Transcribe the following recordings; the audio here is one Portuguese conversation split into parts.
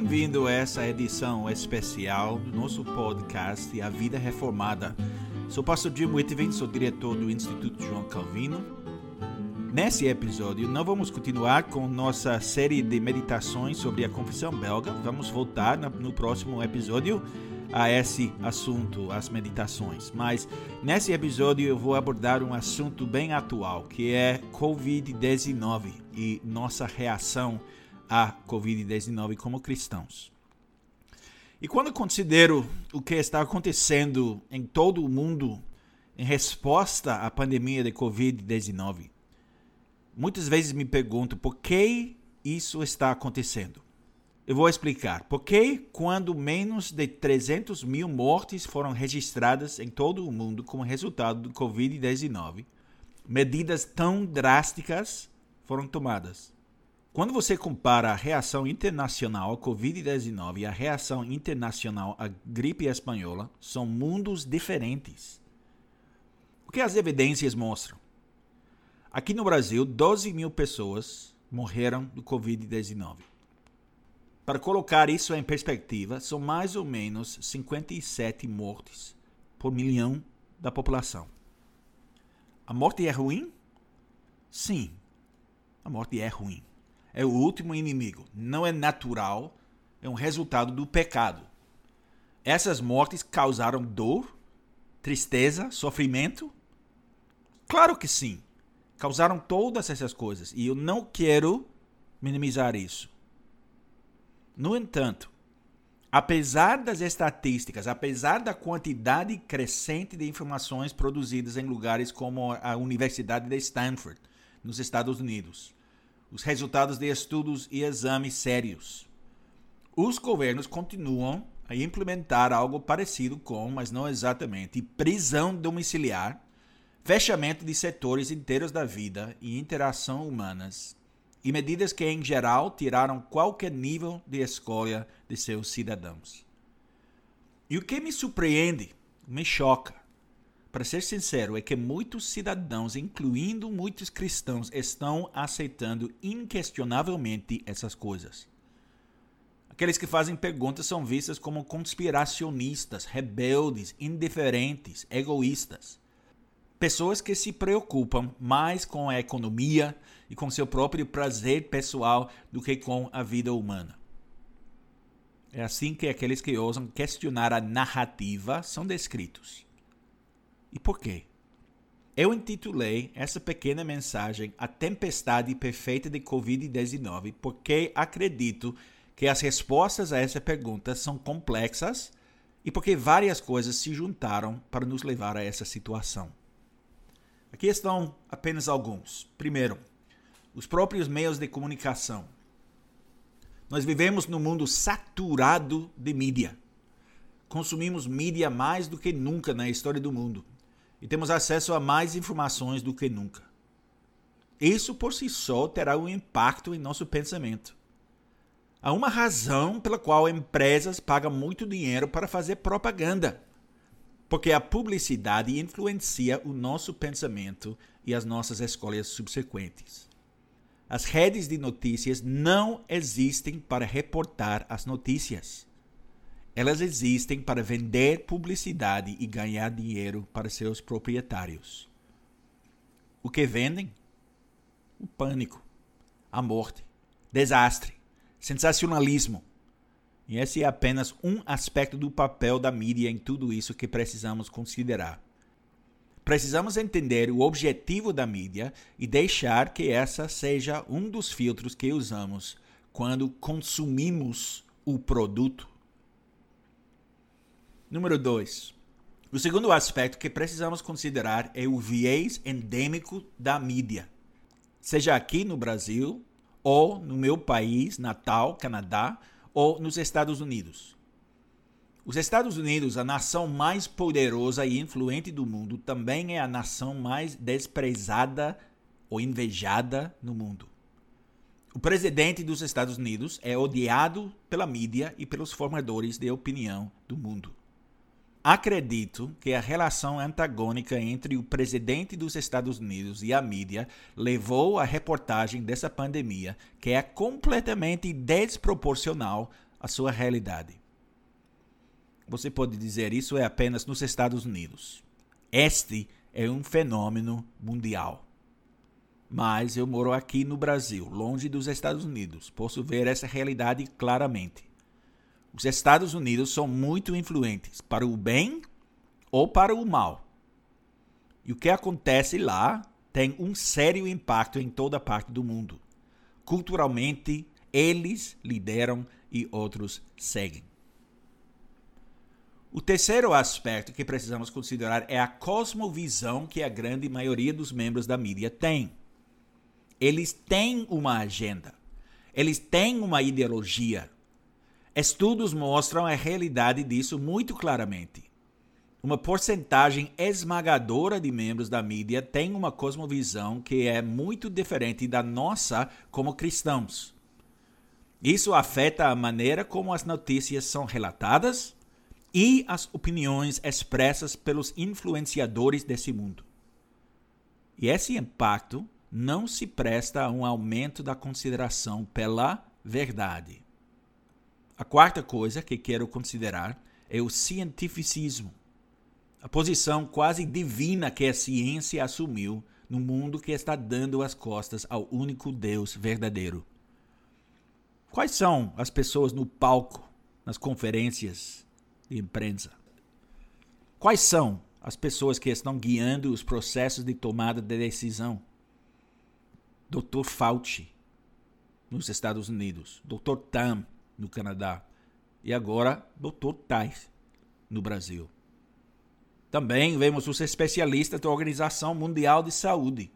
bem-vindo a essa edição especial do nosso podcast A Vida Reformada. Sou o pastor Jim Whitman, sou diretor do Instituto João Calvino. Nesse episódio, não vamos continuar com nossa série de meditações sobre a confissão belga. Vamos voltar no próximo episódio a esse assunto, as meditações. Mas nesse episódio eu vou abordar um assunto bem atual, que é Covid-19 e nossa reação a Covid-19 como cristãos. E quando considero o que está acontecendo em todo o mundo em resposta à pandemia de Covid-19, muitas vezes me pergunto por que isso está acontecendo. Eu vou explicar. Por que, quando menos de 300 mil mortes foram registradas em todo o mundo como resultado do Covid-19, medidas tão drásticas foram tomadas? Quando você compara a reação internacional à Covid-19 e a reação internacional à gripe espanhola, são mundos diferentes. O que as evidências mostram? Aqui no Brasil, 12 mil pessoas morreram do Covid-19. Para colocar isso em perspectiva, são mais ou menos 57 mortes por milhão da população. A morte é ruim? Sim, a morte é ruim é o último inimigo. Não é natural, é um resultado do pecado. Essas mortes causaram dor, tristeza, sofrimento? Claro que sim. Causaram todas essas coisas e eu não quero minimizar isso. No entanto, apesar das estatísticas, apesar da quantidade crescente de informações produzidas em lugares como a Universidade de Stanford, nos Estados Unidos, os resultados de estudos e exames sérios. Os governos continuam a implementar algo parecido com, mas não exatamente, prisão domiciliar, fechamento de setores inteiros da vida e interação humanas, e medidas que, em geral, tiraram qualquer nível de escolha de seus cidadãos. E o que me surpreende, me choca, para ser sincero, é que muitos cidadãos, incluindo muitos cristãos, estão aceitando inquestionavelmente essas coisas. Aqueles que fazem perguntas são vistos como conspiracionistas, rebeldes, indiferentes, egoístas. Pessoas que se preocupam mais com a economia e com seu próprio prazer pessoal do que com a vida humana. É assim que aqueles que ousam questionar a narrativa são descritos. E por quê? Eu intitulei essa pequena mensagem A Tempestade Perfeita de Covid-19 porque acredito que as respostas a essa pergunta são complexas e porque várias coisas se juntaram para nos levar a essa situação. Aqui estão apenas alguns. Primeiro, os próprios meios de comunicação. Nós vivemos num mundo saturado de mídia. Consumimos mídia mais do que nunca na história do mundo e temos acesso a mais informações do que nunca. Isso por si só terá um impacto em nosso pensamento. Há uma razão pela qual empresas pagam muito dinheiro para fazer propaganda. Porque a publicidade influencia o nosso pensamento e as nossas escolhas subsequentes. As redes de notícias não existem para reportar as notícias. Elas existem para vender publicidade e ganhar dinheiro para seus proprietários. O que vendem? O pânico, a morte, desastre, sensacionalismo. E esse é apenas um aspecto do papel da mídia em tudo isso que precisamos considerar. Precisamos entender o objetivo da mídia e deixar que essa seja um dos filtros que usamos quando consumimos o produto Número 2. O segundo aspecto que precisamos considerar é o viés endêmico da mídia. Seja aqui no Brasil, ou no meu país natal, Canadá, ou nos Estados Unidos. Os Estados Unidos, a nação mais poderosa e influente do mundo, também é a nação mais desprezada ou invejada no mundo. O presidente dos Estados Unidos é odiado pela mídia e pelos formadores de opinião do mundo. Acredito que a relação antagônica entre o presidente dos Estados Unidos e a mídia levou à reportagem dessa pandemia, que é completamente desproporcional a sua realidade. Você pode dizer isso é apenas nos Estados Unidos. Este é um fenômeno mundial. Mas eu moro aqui no Brasil, longe dos Estados Unidos. Posso ver essa realidade claramente. Os Estados Unidos são muito influentes para o bem ou para o mal. E o que acontece lá tem um sério impacto em toda parte do mundo. Culturalmente, eles lideram e outros seguem. O terceiro aspecto que precisamos considerar é a cosmovisão que a grande maioria dos membros da mídia tem. Eles têm uma agenda, eles têm uma ideologia. Estudos mostram a realidade disso muito claramente. Uma porcentagem esmagadora de membros da mídia tem uma cosmovisão que é muito diferente da nossa como cristãos. Isso afeta a maneira como as notícias são relatadas e as opiniões expressas pelos influenciadores desse mundo. E esse impacto não se presta a um aumento da consideração pela verdade. A quarta coisa que quero considerar é o cientificismo, a posição quase divina que a ciência assumiu no mundo que está dando as costas ao único Deus verdadeiro. Quais são as pessoas no palco, nas conferências de imprensa? Quais são as pessoas que estão guiando os processos de tomada de decisão? Dr. Fauci, nos Estados Unidos, Dr. Tam, no Canadá, e agora Dr. Tais, no Brasil. Também vemos os especialistas da Organização Mundial de Saúde.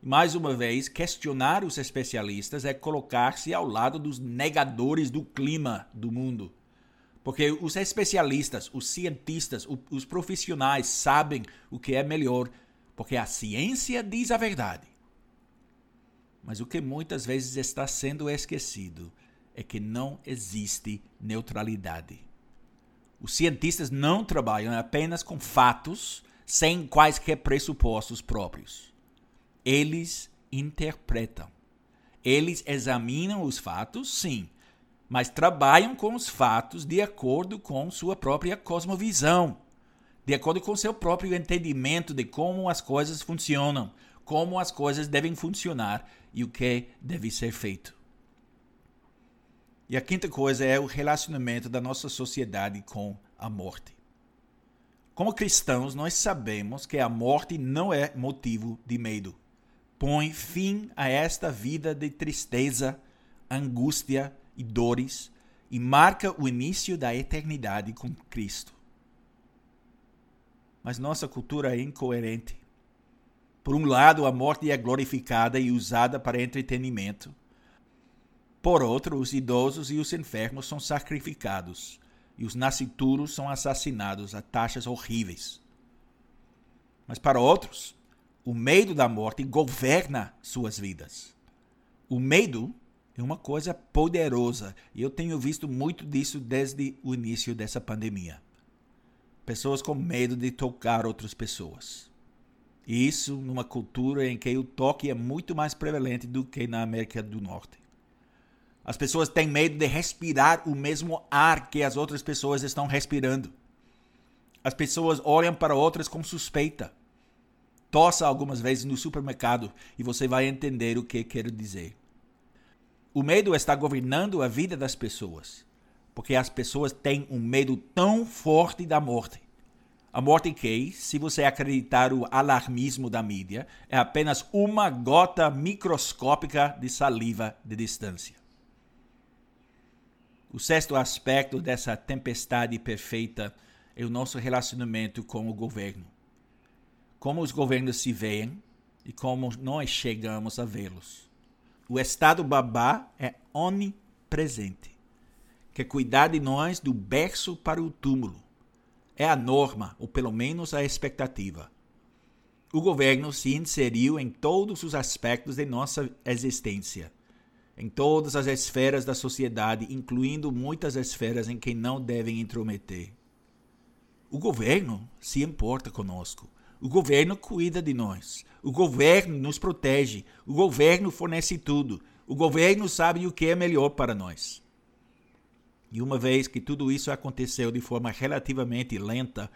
Mais uma vez, questionar os especialistas é colocar-se ao lado dos negadores do clima do mundo. Porque os especialistas, os cientistas, os profissionais sabem o que é melhor, porque a ciência diz a verdade. Mas o que muitas vezes está sendo esquecido é que não existe neutralidade. Os cientistas não trabalham apenas com fatos sem quaisquer pressupostos próprios. Eles interpretam. Eles examinam os fatos, sim, mas trabalham com os fatos de acordo com sua própria cosmovisão, de acordo com seu próprio entendimento de como as coisas funcionam, como as coisas devem funcionar e o que deve ser feito. E a quinta coisa é o relacionamento da nossa sociedade com a morte. Como cristãos, nós sabemos que a morte não é motivo de medo. Põe fim a esta vida de tristeza, angústia e dores e marca o início da eternidade com Cristo. Mas nossa cultura é incoerente. Por um lado, a morte é glorificada e usada para entretenimento por outro, os idosos e os enfermos são sacrificados, e os nascituros são assassinados a taxas horríveis. Mas para outros, o medo da morte governa suas vidas. O medo é uma coisa poderosa, e eu tenho visto muito disso desde o início dessa pandemia. Pessoas com medo de tocar outras pessoas. E isso numa cultura em que o toque é muito mais prevalente do que na América do Norte. As pessoas têm medo de respirar o mesmo ar que as outras pessoas estão respirando. As pessoas olham para outras com suspeita. Tossa algumas vezes no supermercado e você vai entender o que quero dizer. O medo está governando a vida das pessoas, porque as pessoas têm um medo tão forte da morte. A morte que, se você acreditar o alarmismo da mídia, é apenas uma gota microscópica de saliva de distância. O sexto aspecto dessa tempestade perfeita é o nosso relacionamento com o governo. Como os governos se veem e como nós chegamos a vê-los. O Estado babá é onipresente, quer cuidar de nós do berço para o túmulo. É a norma, ou pelo menos a expectativa. O governo se inseriu em todos os aspectos de nossa existência em todas as esferas da sociedade, incluindo muitas esferas em que não devem intrometer. O governo se importa conosco. O governo cuida de nós. O governo nos protege. O governo fornece tudo. O governo sabe o que é melhor para nós. E uma vez que tudo isso aconteceu de forma relativamente lenta,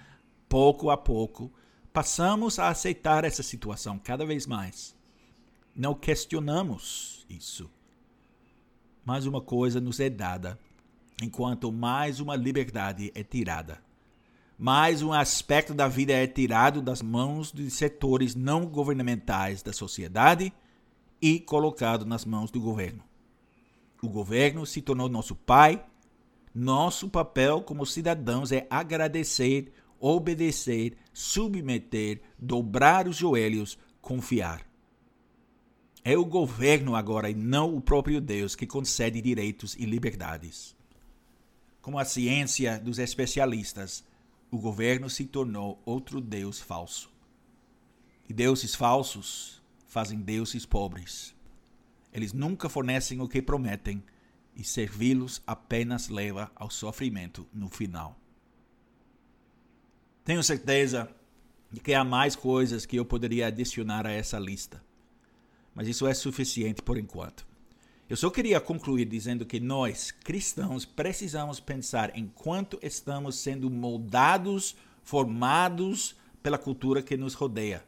pouco a pouco, passamos a aceitar essa situação cada vez mais. Não questionamos isso. Mas uma coisa nos é dada, enquanto mais uma liberdade é tirada. Mais um aspecto da vida é tirado das mãos de setores não governamentais da sociedade e colocado nas mãos do governo. O governo se tornou nosso pai. Nosso papel como cidadãos é agradecer obedecer, submeter, dobrar os joelhos, confiar. É o governo agora e não o próprio Deus que concede direitos e liberdades. Como a ciência dos especialistas, o governo se tornou outro Deus falso. E deuses falsos fazem deuses pobres. Eles nunca fornecem o que prometem e servi-los apenas leva ao sofrimento no final. Tenho certeza de que há mais coisas que eu poderia adicionar a essa lista, mas isso é suficiente por enquanto. Eu só queria concluir dizendo que nós, cristãos, precisamos pensar em quanto estamos sendo moldados, formados pela cultura que nos rodeia.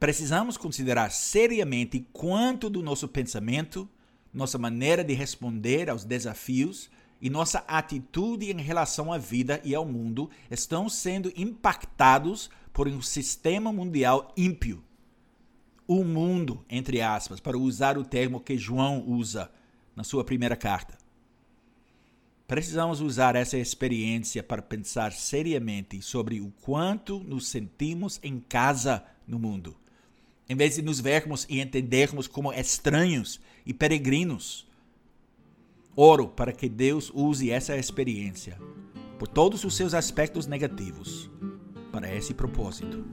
Precisamos considerar seriamente quanto do nosso pensamento, nossa maneira de responder aos desafios e nossa atitude em relação à vida e ao mundo estão sendo impactados por um sistema mundial ímpio. O mundo, entre aspas, para usar o termo que João usa na sua primeira carta. Precisamos usar essa experiência para pensar seriamente sobre o quanto nos sentimos em casa no mundo, em vez de nos vermos e entendermos como estranhos e peregrinos Oro para que Deus use essa experiência, por todos os seus aspectos negativos, para esse propósito.